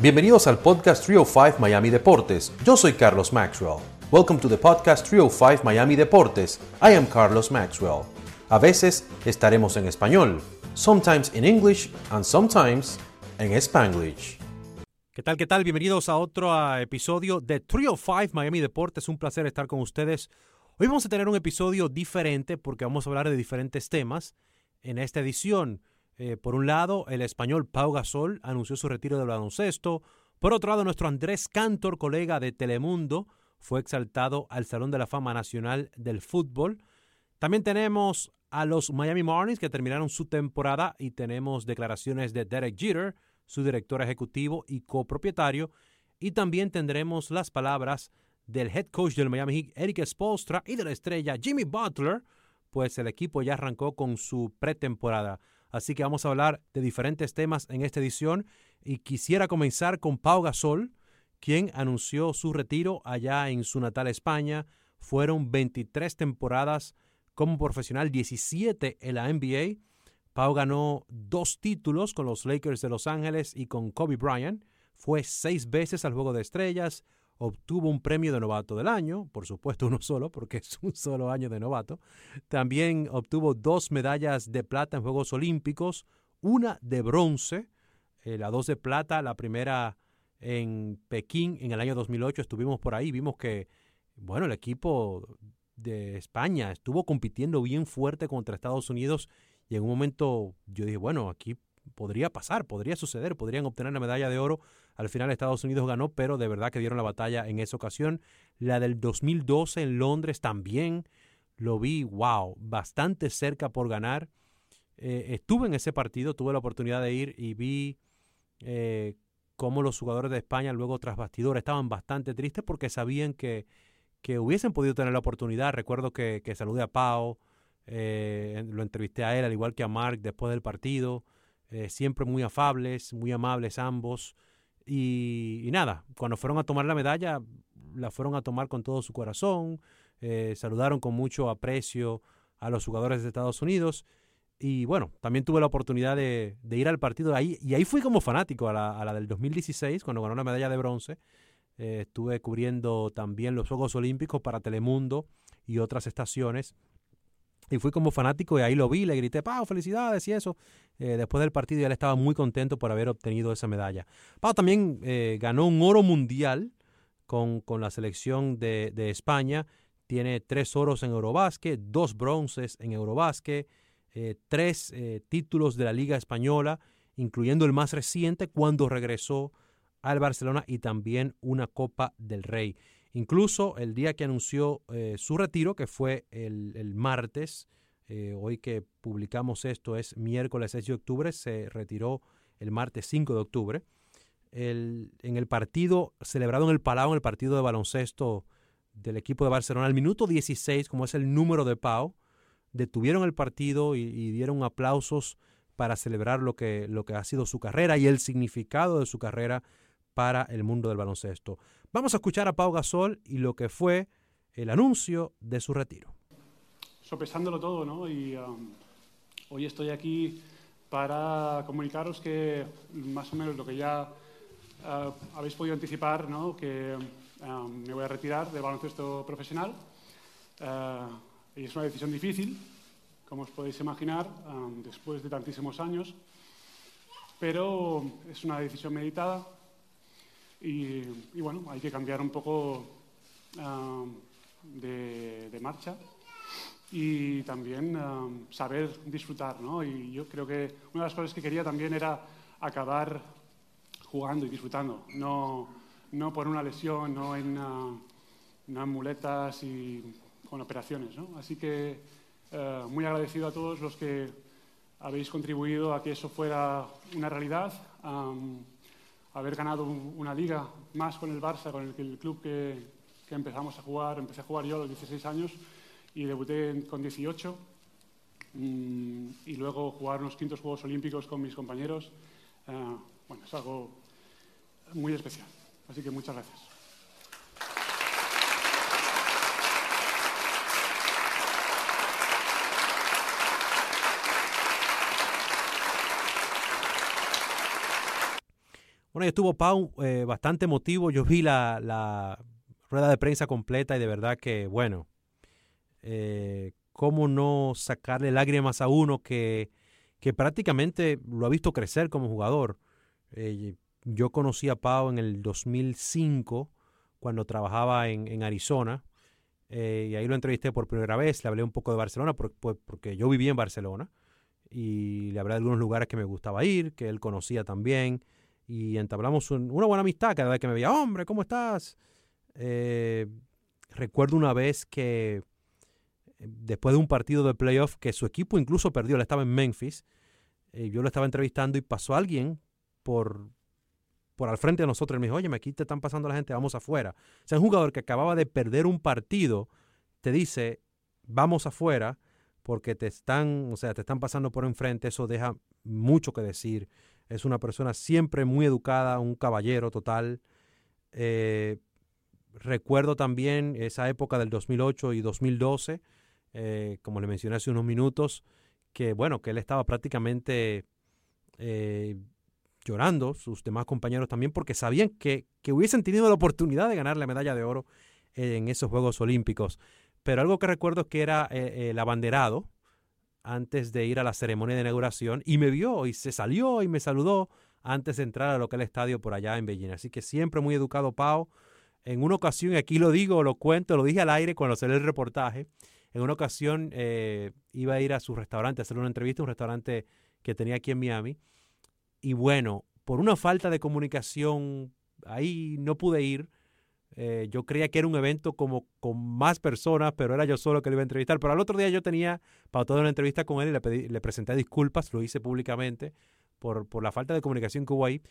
Bienvenidos al podcast 305 Miami Deportes. Yo soy Carlos Maxwell. Welcome to the podcast 305 Miami Deportes. I am Carlos Maxwell. A veces estaremos en español, sometimes in English and sometimes en Spanglish. ¿Qué tal? ¿Qué tal? Bienvenidos a otro episodio de 305 Miami Deportes. Un placer estar con ustedes. Hoy vamos a tener un episodio diferente porque vamos a hablar de diferentes temas en esta edición. Eh, por un lado, el español Pau Gasol anunció su retiro del baloncesto. Por otro lado, nuestro Andrés Cantor, colega de Telemundo, fue exaltado al Salón de la Fama Nacional del Fútbol. También tenemos a los Miami Marlins que terminaron su temporada y tenemos declaraciones de Derek Jeter, su director ejecutivo y copropietario. Y también tendremos las palabras del head coach del Miami Heat, Eric Spolstra, y de la estrella Jimmy Butler, pues el equipo ya arrancó con su pretemporada. Así que vamos a hablar de diferentes temas en esta edición y quisiera comenzar con Pau Gasol, quien anunció su retiro allá en su natal España. Fueron 23 temporadas como profesional, 17 en la NBA. Pau ganó dos títulos con los Lakers de Los Ángeles y con Kobe Bryant. Fue seis veces al Juego de Estrellas. Obtuvo un premio de novato del año, por supuesto uno solo, porque es un solo año de novato. También obtuvo dos medallas de plata en Juegos Olímpicos, una de bronce, eh, la dos de plata, la primera en Pekín en el año 2008. Estuvimos por ahí, vimos que, bueno, el equipo de España estuvo compitiendo bien fuerte contra Estados Unidos y en un momento yo dije, bueno, aquí podría pasar, podría suceder, podrían obtener la medalla de oro. Al final Estados Unidos ganó, pero de verdad que dieron la batalla en esa ocasión. La del 2012 en Londres también lo vi, wow, bastante cerca por ganar. Eh, estuve en ese partido, tuve la oportunidad de ir y vi eh, cómo los jugadores de España luego tras bastidores estaban bastante tristes porque sabían que que hubiesen podido tener la oportunidad. Recuerdo que, que saludé a Pau, eh, lo entrevisté a él, al igual que a Mark después del partido. Eh, siempre muy afables, muy amables ambos. Y, nada, cuando fueron a tomar la medalla, la fueron a tomar con todo su corazón. Eh, saludaron con mucho aprecio a los jugadores de Estados Unidos. Y bueno, también tuve la oportunidad de, ir al partido ahí. Y ahí fui como fanático a la, a la del 2016, cuando ganó la medalla de bronce. Eh, estuve cubriendo también los Juegos Olímpicos para Telemundo y otras estaciones. Y fui como fanático y ahí lo vi, le grité, Pau, felicidades y eso. Eh, después del partido ya él estaba muy contento por haber obtenido esa medalla. Pau también eh, ganó un oro mundial con, con la selección de, de, España. Tiene tres oros en Eurobásquet, dos bronces en Eurobásquet, tres títulos de la Liga Española, incluyendo el más reciente cuando regresó al Barcelona y también una Copa del Rey. Incluso el día que anunció eh, su retiro, que fue el, martes, eh, hoy que publicamos esto es miércoles 6 de octubre, se retiró el martes 5 de octubre. en el partido celebrado en el Palau, en el partido de baloncesto del equipo de Barcelona, al minuto 16, como es el número de Pau, detuvieron el partido y, y dieron aplausos para celebrar lo que, lo que ha sido su carrera y el significado de su carrera para el mundo del baloncesto. Vamos a escuchar a Pau Gasol y lo que fue el anuncio de su retiro. Sopesándolo todo, ¿no? Y um, hoy estoy aquí para comunicaros que más o menos lo que ya uh, habéis podido anticipar, ¿no? Que um, me voy a retirar del baloncesto profesional. Uh, y es una decisión difícil, como os podéis imaginar, um, después de tantísimos años, pero es una decisión meditada y, bueno, hay que cambiar un poco ah, de, marcha y también ah, saber disfrutar, ¿no? Y yo creo que una de las cosas que quería también era acabar jugando y disfrutando, no, no por una lesión, no en, uh, no en muletas y con operaciones, ¿no? Así que muy agradecido a todos los que habéis contribuido a que eso fuera una realidad haber ganado una liga más con el Barça, con el, el club que, empezamos a jugar. Empecé a jugar yo a los 16 años y debuté con 18. Mm, y luego jugar unos quintos Juegos Olímpicos con mis compañeros. Uh, bueno, es algo muy especial. Así que muchas gracias. Bueno, y estuvo Pau eh, bastante emotivo. Yo vi la, rueda de prensa completa y de verdad que, bueno, eh, cómo no sacarle lágrimas a uno que, prácticamente lo ha visto crecer como jugador. Eh, yo conocí a Pau en el 2005 cuando trabajaba en, Arizona y ahí lo entrevisté por primera vez, le hablé un poco de Barcelona porque yo vivía en Barcelona y le hablé de algunos lugares que me gustaba ir, que él conocía también y entablamos una buena amistad cada vez que me veía, hombre, ¿cómo estás? Eh, recuerdo una vez que eh, después de un partido de playoff que su equipo incluso perdió, él estaba en Memphis, yo lo estaba entrevistando y pasó alguien por, por al frente de nosotros. me dijo, oye, aquí te están pasando la gente, vamos afuera. O sea, un jugador que acababa de perder un partido te dice, vamos afuera, porque te están, o sea, te están pasando por enfrente. Eso deja mucho que decir. Es una persona siempre muy educada, un caballero total. Eh, recuerdo también esa época del 2008 y 2012, eh, como le mencioné hace unos minutos, que bueno, que él estaba prácticamente eh, llorando, sus demás compañeros también, porque sabían que, hubiesen tenido la oportunidad de ganar la medalla de oro en esos Juegos Olímpicos. Pero algo que recuerdo es que era el abanderado antes de ir a la ceremonia de inauguración y me vio y se salió y me saludó antes de entrar a lo que es el estadio por allá en Beijing. Así que siempre muy educado Pau. En una ocasión, y aquí lo digo, lo cuento, lo dije al aire cuando salió el reportaje, en una ocasión eh, iba a ir a su restaurante, a hacer una entrevista, un restaurante que tenía aquí en Miami, y bueno, por una falta de comunicación, ahí no pude ir. Eh, yo creía que era un evento como con más personas, pero era yo solo que le iba a entrevistar. Pero al otro día yo tenía toda una entrevista con él y le, pedí, le presenté disculpas, lo hice públicamente por, por, la falta de comunicación que hubo ahí.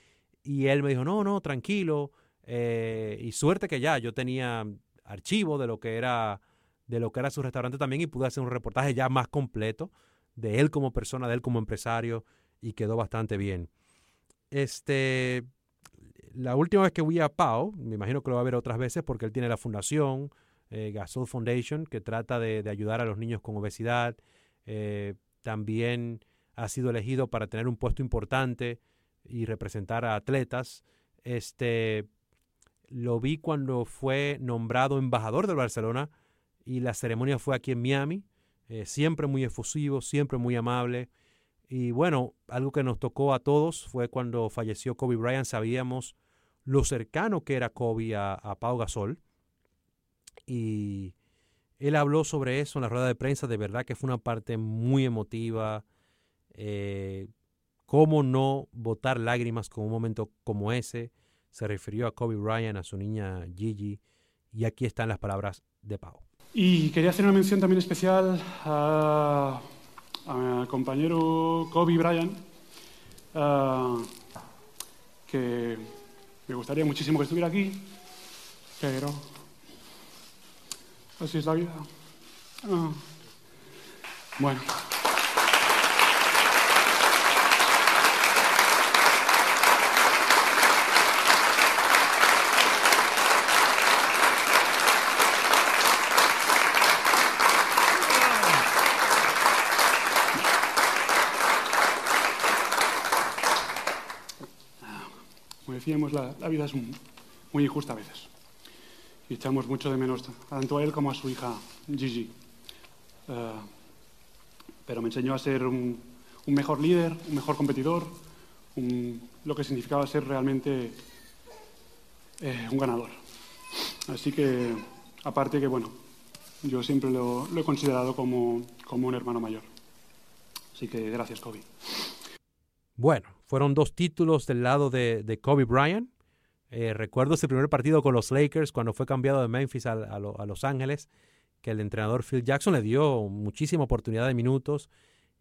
Y él me dijo, no, no, tranquilo. Eh, y suerte que ya yo tenía archivo de lo que era de lo que era su restaurante también y pude hacer un reportaje ya más completo de él como persona, de él como empresario y quedó bastante bien. Este, la última vez que fui a Pau, me imagino que lo va a ver otras veces porque él tiene la fundación, eh, Gasol Foundation, que trata de, ayudar a los niños con obesidad. Eh, también ha sido elegido para tener un puesto importante y representar a atletas. Este, lo vi cuando fue nombrado embajador del Barcelona y la ceremonia fue aquí en Miami. Eh, siempre muy efusivo, siempre muy amable. Y bueno, algo que nos tocó a todos fue cuando falleció Kobe Bryant, sabíamos lo cercano que era Kobe a, Pau Gasol. Y él habló sobre eso en la rueda de prensa, de verdad que fue una parte muy emotiva. Eh, ¿Cómo no botar lágrimas con un momento como ese? Se refirió a Kobe Bryant, a su niña Gigi, y aquí están las palabras de Pau. Y quería hacer una mención también especial a a mi compañero Kobe Bryant, uh, que me gustaría muchísimo que estuviera aquí, pero así es la vida. Uh, bueno. La, vida es muy injusta a veces. Y echamos mucho de menos tanto a él como a su hija Gigi. Eh, pero me enseñó a ser un, mejor líder, un mejor competidor, lo que significaba ser realmente eh, un ganador. Así que, aparte que, bueno, yo siempre lo, he considerado como, como un hermano mayor. Así que gracias, Kobe. Bueno, fueron dos títulos del lado de, Kobe Bryant. Eh, recuerdo ese primer partido con los Lakers cuando fue cambiado de Memphis a, Los Ángeles, que el entrenador Phil Jackson le dio muchísima oportunidad de minutos.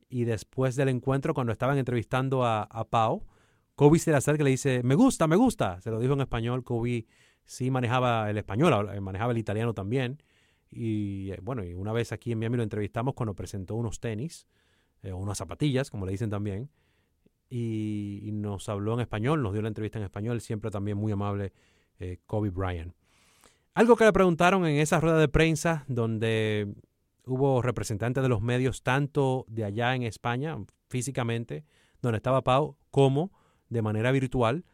Y después del encuentro, cuando estaban entrevistando a, Pau, Kobe se le acerca y le dice, me gusta, me gusta. Se lo dijo en español. Kobe sí manejaba el español, eh, manejaba el italiano también. Y eh, bueno, y una vez aquí en Miami lo entrevistamos cuando presentó unos tenis, unas zapatillas, como le dicen también y, nos habló en español, nos dio la entrevista en español, siempre también muy amable eh, Kobe Bryant. Algo que le preguntaron en esa rueda de prensa donde hubo representantes de los medios tanto de allá en España, físicamente, donde estaba Pau, como de manera virtual,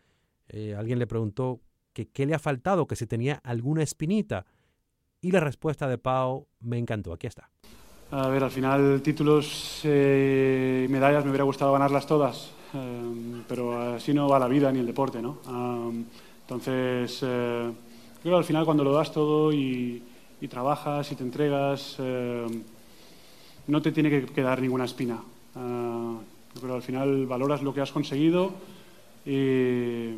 Eh, alguien le preguntó que qué le ha faltado, que si tenía alguna espinita. Y la respuesta de Pau me encantó. Aquí está. A ver, al final títulos y eh, medallas me hubiera gustado ganarlas todas, pero así no va la vida ni el deporte, ¿no? entonces, creo que al final cuando lo das todo y, y trabajas y te entregas, no te tiene que quedar ninguna espina. pero al final valoras lo que has conseguido y,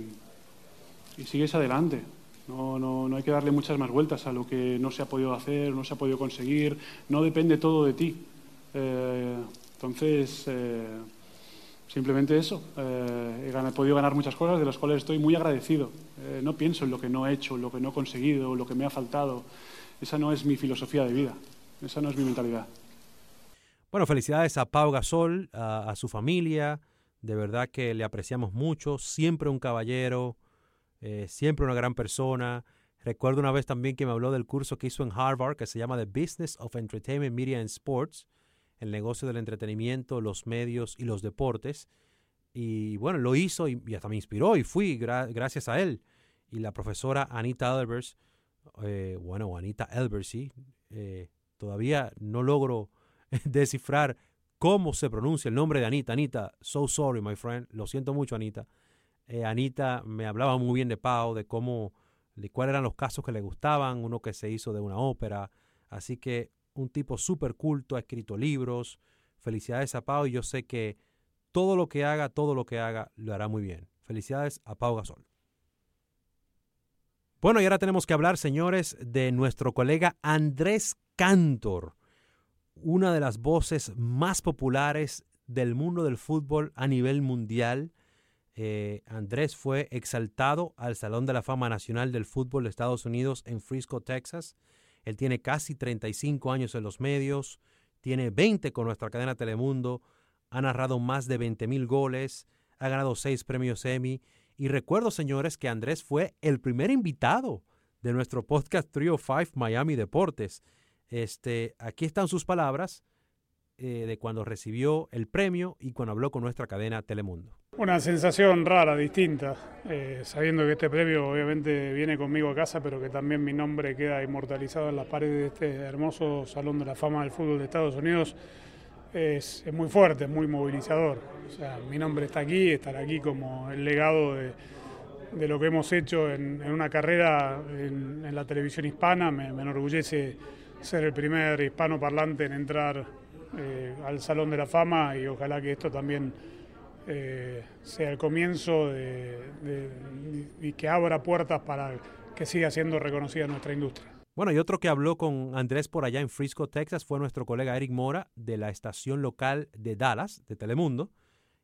sigues adelante. No, no, no, hay que darle muchas más vueltas a lo que no se ha podido hacer, no se ha podido conseguir. No depende todo de ti. Eh, entonces, eh, simplemente eso. Eh, he, podido ganar muchas cosas de las cuales estoy muy agradecido. no pienso en lo que no he hecho, lo que no he conseguido, lo que me ha faltado. Esa no es mi filosofía de vida. Esa no es mi mentalidad. Bueno, felicidades a Pau Gasol, a, su familia. De verdad que le apreciamos mucho. Siempre un caballero, eh, siempre una gran persona. Recuerdo una vez también que me habló del curso que hizo en Harvard que se llama The Business of Entertainment, Media and Sports, el negocio del entretenimiento, los medios y los deportes. Y bueno, lo hizo y, hasta me inspiró y fui gracias a él. Y la profesora Anita Elbers, eh, bueno, Anita Elbers, sí, eh, todavía no logro descifrar cómo se pronuncia el nombre de Anita. Anita, so sorry, my friend. Lo siento mucho, Anita. Eh, Anita me hablaba muy bien de Pau, de cómo, de cuáles eran los casos que le gustaban, uno que se hizo de una ópera. Así que un tipo súper culto, ha escrito libros. Felicidades a Pau y yo sé que todo lo que haga, todo lo que haga, lo hará muy bien. Felicidades a Pau Gasol. Bueno, y ahora tenemos que hablar, señores, de nuestro colega Andrés Cantor una de las voces más populares del mundo del fútbol a nivel mundial. Eh, Andrés fue exaltado al Salón de la Fama Nacional del Fútbol de Estados Unidos en Frisco, Texas. Él tiene casi 35 años en los medios, tiene 20 con nuestra cadena Telemundo, ha narrado más de 20 mil goles, ha ganado 6 premios Emmy. Y recuerdo, señores, que Andrés fue el primer invitado de nuestro podcast Trio 5 Miami Deportes. Este, aquí están sus palabras eh, de cuando recibió el premio y cuando habló con nuestra cadena Telemundo. Una sensación rara, distinta, eh, sabiendo que este premio obviamente viene conmigo a casa, pero que también mi nombre queda inmortalizado en las paredes de este hermoso Salón de la Fama del Fútbol de Estados Unidos, es, muy fuerte, es muy movilizador. Mi nombre está aquí, estar aquí como el legado de, lo que hemos hecho en, una carrera en, la televisión hispana, me enorgullece ser el primer hispano parlante en entrar eh, al Salón de la Fama y ojalá que esto también eh, sea el comienzo y que abra puertas para que siga siendo reconocida nuestra industria. Bueno, y otro que habló con Andrés por allá en Frisco, Texas, fue nuestro colega Eric Mora de la estación local de Dallas, de Telemundo.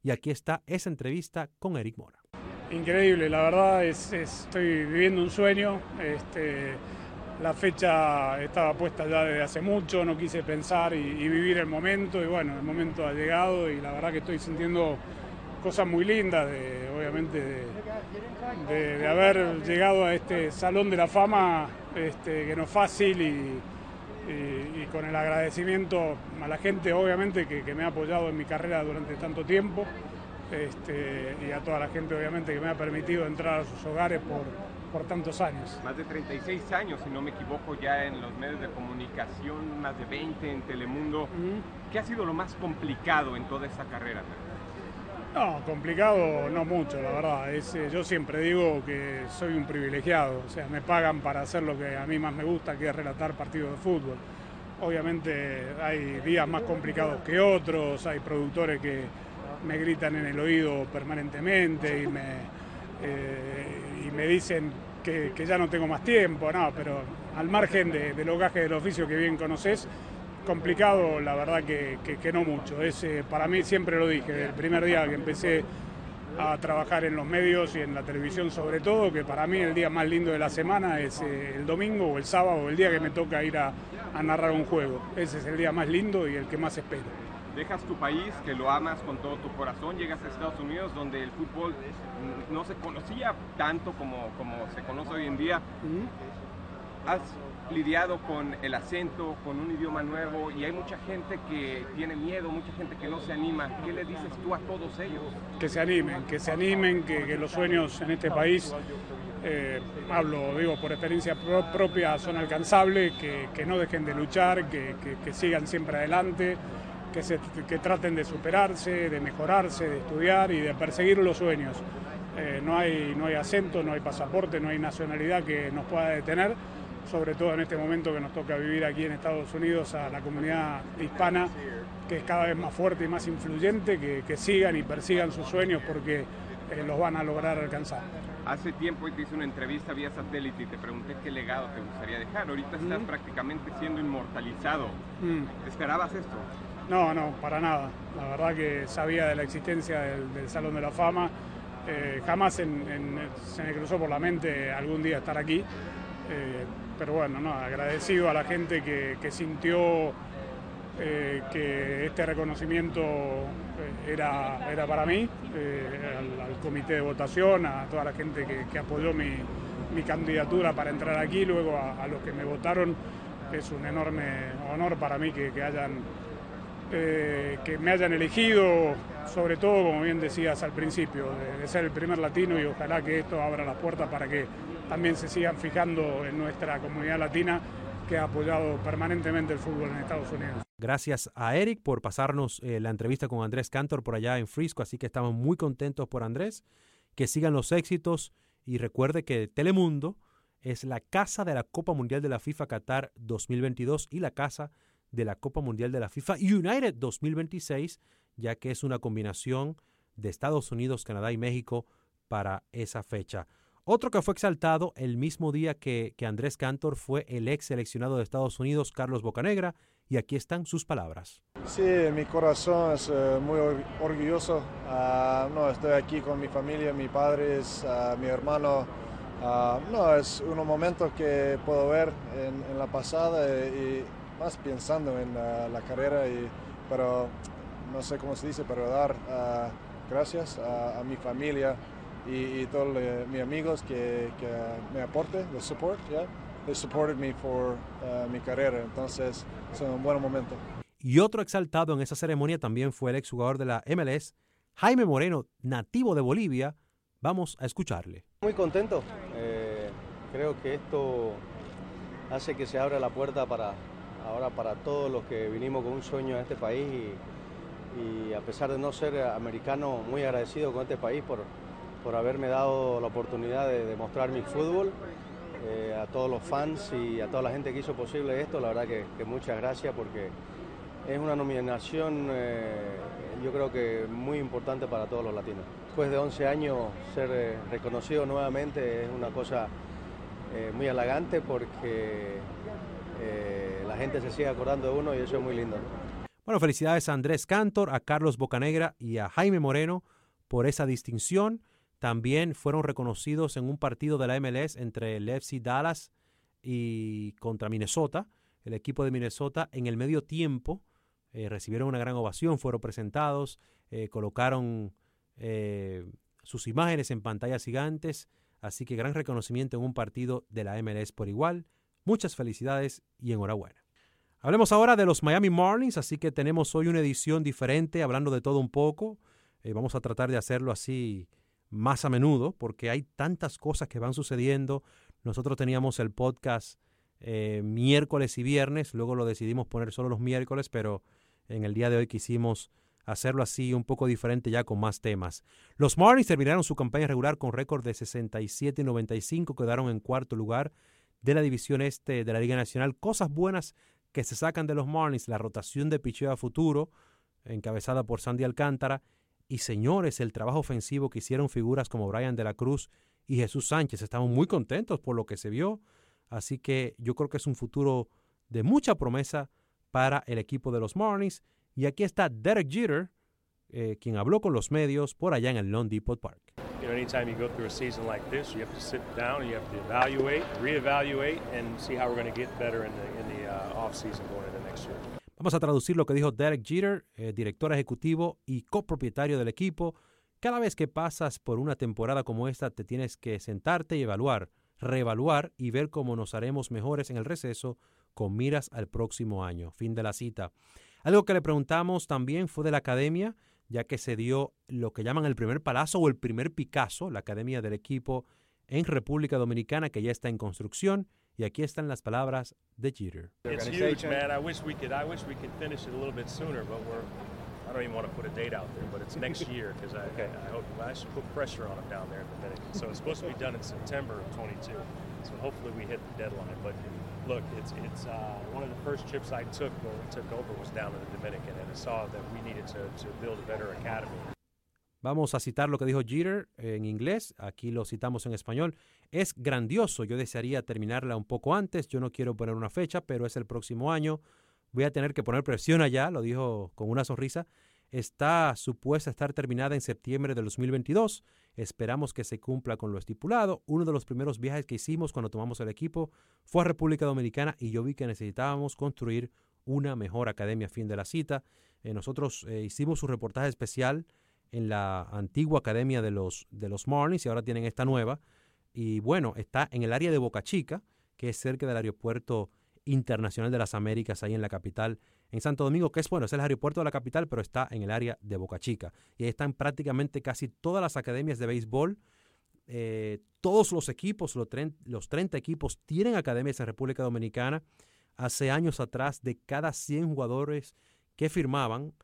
Y aquí está esa entrevista con Eric Mora. Increíble, la verdad es, estoy viviendo un sueño. Este, la fecha estaba puesta ya desde hace mucho, no quise pensar y, vivir el momento y bueno, el momento ha llegado y la verdad que estoy sintiendo cosas muy lindas, de, obviamente de, haber llegado a este Salón de la Fama, este, que no es fácil y, con el agradecimiento a la gente obviamente que, me ha apoyado en mi carrera durante tanto tiempo este, y a toda la gente obviamente que me ha permitido entrar a sus hogares por por tantos años. Más de 36 años, si no me equivoco, ya en los medios de comunicación, más de 20 en Telemundo. ¿Qué ha sido lo más complicado en toda esa carrera? No, complicado no mucho, la verdad. Es, eh, yo siempre digo que soy un privilegiado, o sea, me pagan para hacer lo que a mí más me gusta, que es relatar partidos de fútbol. Obviamente hay días más complicados que otros, hay productores que me gritan en el oído permanentemente y me, eh, me dicen que, ya no tengo más tiempo, no, pero al margen de, del hogaje del oficio que bien conoces, complicado la verdad que, no mucho. Es, eh, para mí siempre lo dije, el primer día que empecé a trabajar en los medios y en la televisión sobre todo, que para mí el día más lindo de la semana es eh, el domingo o el sábado, el día que me toca ir a narrar un juego. Ese es el día más lindo y el que más espero dejas tu país, que lo amas con todo tu corazón, llegas a Estados Unidos donde el fútbol no se conocía tanto como, como se conoce hoy en día. Has lidiado con el acento, con un idioma nuevo y hay mucha gente que tiene miedo, mucha gente que no se anima. ¿Qué le dices tú a todos ellos? Que se animen, que se animen, que, los sueños en este país, eh, hablo, digo, por experiencia propia, son alcanzables, que, no dejen de luchar, que, sigan siempre adelante. Que, se, que traten de superarse, de mejorarse, de estudiar y de perseguir los sueños. Eh, no, hay, no hay acento, no hay pasaporte, no hay nacionalidad que nos pueda detener sobre todo en este momento que nos toca vivir aquí en Estados Unidos a la comunidad hispana, que es cada vez más fuerte y más influyente, que, sigan y persigan sus sueños porque eh, los van a lograr alcanzar. Hace tiempo te hice una entrevista vía satélite y te pregunté qué legado te gustaría dejar. Ahorita estás prácticamente siendo inmortalizado. Mm. ¿Esperabas esto? No, no, para nada. La verdad que sabía de la existencia del, Salón de la Fama. Eh, jamás se me cruzó por la mente algún día estar aquí. Eh, pero bueno, no, agradecido a la gente que, sintió eh, que este reconocimiento eh, era, era para mí, eh, al, comité de votación, a toda la gente que, apoyó mi, candidatura para entrar aquí, luego a, los que me votaron, es un enorme honor para mí que, que me hayan elegido, sobre todo, como bien decías al principio, de ser el primer latino y ojalá que esto abra las puertas para que también se sigan fijando en nuestra comunidad latina que ha apoyado permanentemente el fútbol en Estados Unidos. Gracias a Eric por pasarnos eh, la entrevista con Andrés Cantor por allá en Frisco, así que estamos muy contentos por Andrés. Que sigan los éxitos y recuerde que Telemundo es la casa de la Copa Mundial de la FIFA Qatar 2022 y la casa de la Copa Mundial de la FIFA United 2026, ya que es una combinación de Estados Unidos, Canadá y México para esa fecha. Otro que fue exaltado el mismo día que, Andrés Cantor fue el ex seleccionado de Estados Unidos, Carlos Bocanegra, y aquí están sus palabras. Sí, mi corazón es eh, muy orgulloso. Ah, no, estoy aquí con mi familia, mi padre, uh, mi hermano. Ah, no, es un momento que puedo ver en, la pasada y, más pensando en la carrera, y, pero no sé cómo se dice, pero dar gracias a mi familia y, todos mis amigos que, me aporten, the support, yeah, they supported me for uh, mi carrera, entonces es un buen momento. Y otro exaltado en esa ceremonia también fue el exjugador de la MLS, Jaime Moreno, nativo de Bolivia. Vamos a escucharle. Muy contento. Eh, creo que esto hace que se abra la puerta para ahora para todos los que vinimos con un sueño a este país y, y a pesar de no ser americano, muy agradecido con este país por, por haberme dado la oportunidad de demostrar mi fútbol. Eh, a todos los fans y a toda la gente que hizo posible esto, la verdad que, muchas gracias porque es una nominación eh, yo creo que muy importante para todos los latinos. Después de 11 años ser eh, reconocido nuevamente es una cosa muy halagante porque la gente se sigue acordando de uno y eso es muy lindo. Bueno, felicidades a Andrés Cantor, a Carlos Bocanegra y a Jaime Moreno por esa distinción. También fueron reconocidos en un partido de la MLS entre el Dallas y contra Minnesota. El equipo de Minnesota en el medio tiempo eh, recibieron una gran ovación, fueron presentados, eh, colocaron eh, sus imágenes en pantallas gigantes, así que gran reconocimiento en un partido de la MLS por igual. Muchas felicidades y enhorabuena. Hablemos ahora de los Miami Marlins, así que tenemos hoy una edición diferente, hablando de todo un poco. vamos a tratar de hacerlo así más a menudo porque hay tantas cosas que van sucediendo. Nosotros teníamos el podcast eh, miércoles y viernes, luego lo decidimos poner solo los miércoles, pero en el día de hoy quisimos hacerlo así un poco diferente ya con más temas. Los Marlins terminaron su campaña regular con récord de 67 y 95, quedaron en cuarto lugar de la división este de la Liga Nacional. Cosas buenas que se sacan de los Marlins, la rotación de picheo a futuro, encabezada por Sandy Alcántara, y señores, el trabajo ofensivo que hicieron figuras como Brian de la Cruz y Jesús Sánchez. Estamos muy contentos por lo que se vio. Así que yo creo que es un futuro de mucha promesa para el equipo de los Marlins. Y aquí está Derek Jeter, eh, quien habló con los medios por allá en el Lone Depot Park. You know, anytime you go through a season like this, you have to sit down, you have to evaluate, reevaluate, and see how we're going to get better in the, in the uh, off going into next year. Vamos a traducir lo que dijo Derek Jeter, eh, director ejecutivo y copropietario del equipo. Cada vez que pasas por una temporada como esta, te tienes que sentarte y evaluar reevaluar y ver cómo nos haremos mejores en el receso con miras al próximo año. Fin de la cita. Algo que le preguntamos también fue de la academia, ya que se dio lo que llaman el primer palazo o el primer Picasso, la academia del equipo en República Dominicana, que ya está en construcción. Y aquí están las palabras de Jeter. It's huge, man. I wish we could. I wish we could finish it a little bit sooner, but we're. I don't even want to put a date out there, but it's next year because I, okay. I, I hope I should put pressure on them down there in the Dominican. So it's supposed to be done in September of 22. So hopefully we hit the deadline. But look, it's it's uh, one of the first trips I took when we took over was down to the Dominican, and I saw that we needed to, to build a better academy. Vamos a citar lo que dijo Jeter en inglés, aquí lo citamos en español. Es grandioso, yo desearía terminarla un poco antes, yo no quiero poner una fecha, pero es el próximo año. Voy a tener que poner presión allá, lo dijo con una sonrisa. Está supuesta a estar terminada en septiembre de 2022. Esperamos que se cumpla con lo estipulado. Uno de los primeros viajes que hicimos cuando tomamos el equipo fue a República Dominicana y yo vi que necesitábamos construir una mejor academia fin de la cita. Eh, nosotros eh, hicimos un reportaje especial en la antigua academia de los, de los Marlins y ahora tienen esta nueva. Y bueno, está en el área de Boca Chica, que es cerca del aeropuerto internacional de las Américas, ahí en la capital, en Santo Domingo, que es bueno, es el aeropuerto de la capital, pero está en el área de Boca Chica. Y ahí están prácticamente casi todas las academias de béisbol. Eh, todos los equipos, los, los 30 equipos, tienen academias en República Dominicana. Hace años atrás, de cada 100 jugadores que firmaban,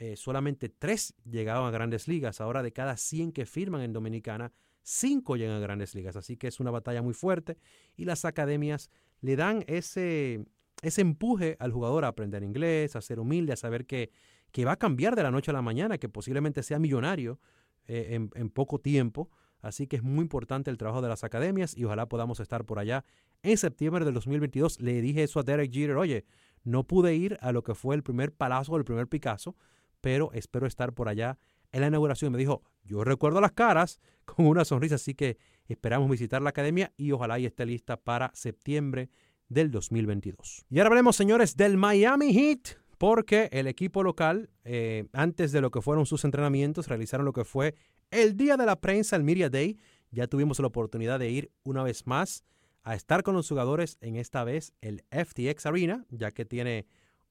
eh, solamente tres llegaban a grandes ligas. Ahora de cada 100 que firman en Dominicana, cinco llegan a grandes ligas. Así que es una batalla muy fuerte y las academias le dan ese, ese empuje al jugador a aprender inglés, a ser humilde, a saber que, que va a cambiar de la noche a la mañana, que posiblemente sea millonario eh, en, poco tiempo. Así que es muy importante el trabajo de las academias y ojalá podamos estar por allá en septiembre del 2022. Le dije eso a Derek Jeter, oye, no pude ir a lo que fue el primer palazo, el primer Picasso, pero espero estar por allá en la inauguración. Me dijo, yo recuerdo las caras con una sonrisa, así que esperamos visitar la academia y ojalá y esté lista para septiembre del 2022. Y ahora hablemos, señores, del Miami Heat, porque el equipo local, eh, antes de lo que fueron sus entrenamientos, realizaron lo que fue el día de la prensa, el Media Day. Ya tuvimos la oportunidad de ir una vez más a estar con los jugadores en esta vez el FTX Arena, ya que tiene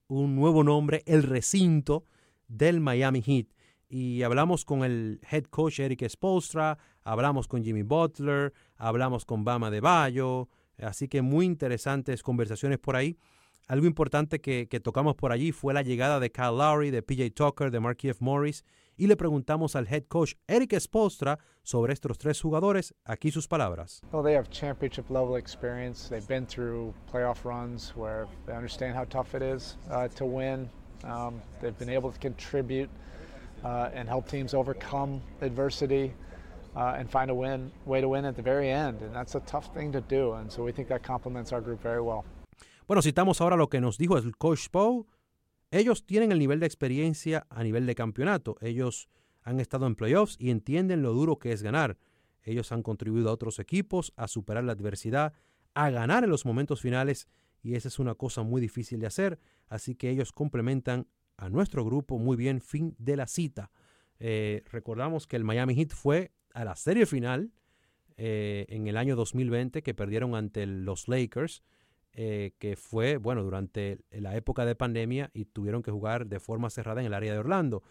un nuevo nombre, el recinto del Miami Heat. Y hablamos con el head coach Eric Spolstra, hablamos con Jimmy Butler, hablamos con Bama de Bayo, así que muy interesantes conversaciones por ahí. Algo importante que, tocamos por allí fue la llegada de Kyle Lowry, de PJ Tucker, de Marky F. Morris, y le preguntamos al head coach Eric Spolstra sobre estos tres jugadores. Aquí sus palabras. Well, they have championship level experience. They've been through playoff runs where they understand how tough it is uh, to win. Um, they've been able to contribute uh, and help teams overcome adversity uh, and find a win, way to win at the very end. And that's a tough thing to do. And so we think that complements our group very well. Bueno, citamos ahora lo que nos dijo el coach Poe. Ellos tienen el nivel de experiencia a nivel de campeonato. Ellos han estado en playoffs y entienden lo duro que es ganar. Ellos han contribuido a otros equipos a superar la adversidad, a ganar en los momentos finales y esa es una cosa muy difícil de hacer, así que ellos complementan a nuestro grupo muy bien, fin de la cita. Eh, recordamos que el Miami Heat fue a la serie final eh, en el año 2020 que perdieron ante los Lakers, eh, que fue, bueno, durante la época de pandemia y tuvieron que jugar de forma cerrada en el área de Orlando.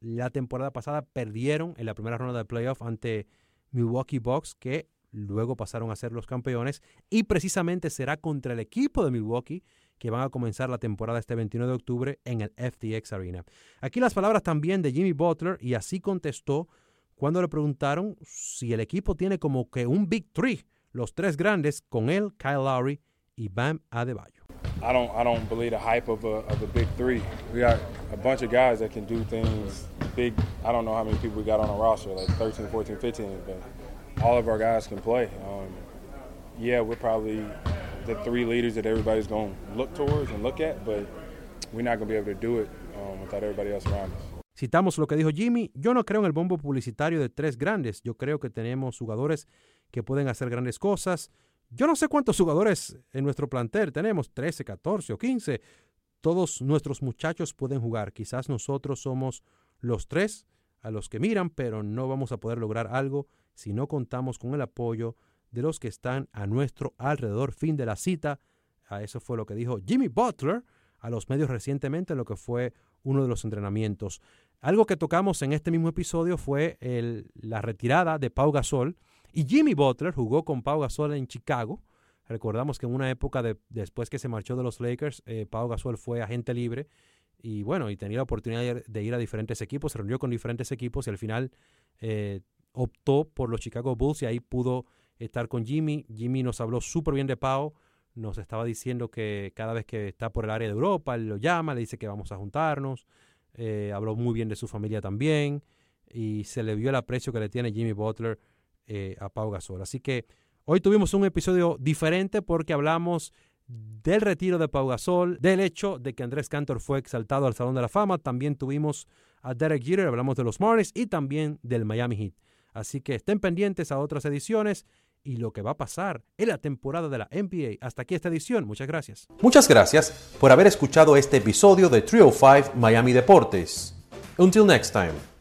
la temporada pasada perdieron en la primera ronda de playoff ante Milwaukee Bucks, que luego pasaron a ser los campeones y precisamente será contra el equipo de Milwaukee que van a comenzar la temporada este 21 de octubre en el FTX Arena. Aquí las palabras también de Jimmy Butler y así contestó cuando le preguntaron si el equipo tiene como que un Big Three, los tres grandes con él, Kyle Lowry y Bam Adebayo. I don't, I don't believe the hype of a, of a big three. We got a bunch of guys that can do things big. I don't know how many people we got on the roster, like 13, 14, 15, but all of our guys can play. Um, yeah, we're probably the three leaders that everybody's going to look towards and look at, but we're not going to be able to do it um, without everybody else around us. Citamos lo que dijo Jimmy. Yo no creo en el bombo publicitario de tres grandes. Yo creo que tenemos jugadores que pueden hacer grandes cosas. Yo no sé cuántos jugadores en nuestro plantel tenemos, 13, 14 o 15. Todos nuestros muchachos pueden jugar. Quizás nosotros somos los tres a los que miran, pero no vamos a poder lograr algo si no contamos con el apoyo de los que están a nuestro alrededor. Fin de la cita. Eso fue lo que dijo Jimmy Butler a los medios recientemente en lo que fue uno de los entrenamientos. Algo que tocamos en este mismo episodio fue la retirada de Pau Gasol. Y Jimmy Butler jugó con Pau Gasol en Chicago. Recordamos que en una época después que se marchó de los Lakers, eh, Pau Gasol fue agente libre y bueno, y tenía la oportunidad de ir a diferentes equipos, se reunió con diferentes equipos y al final eh, optó por los Chicago Bulls y ahí pudo estar con Jimmy. Jimmy nos habló súper bien de Pau, nos estaba diciendo que cada vez que está por el área de Europa, él lo llama, le dice que vamos a juntarnos. Eh, habló muy bien de su familia también y se le vio el aprecio que le tiene Jimmy Butler eh, a Pau Gasol. Así que hoy tuvimos un episodio diferente porque hablamos del retiro de Pau Gasol, del hecho de que Andrés Cantor fue exaltado al Salón de la Fama. También tuvimos a Derek Jeter, hablamos de los Marlins y también del Miami Heat. Así que estén pendientes a otras ediciones y lo que va a pasar en la temporada de la NBA. Hasta aquí esta edición. Muchas gracias. Muchas gracias por haber escuchado este episodio de Trio 5 Miami Deportes. Until next time.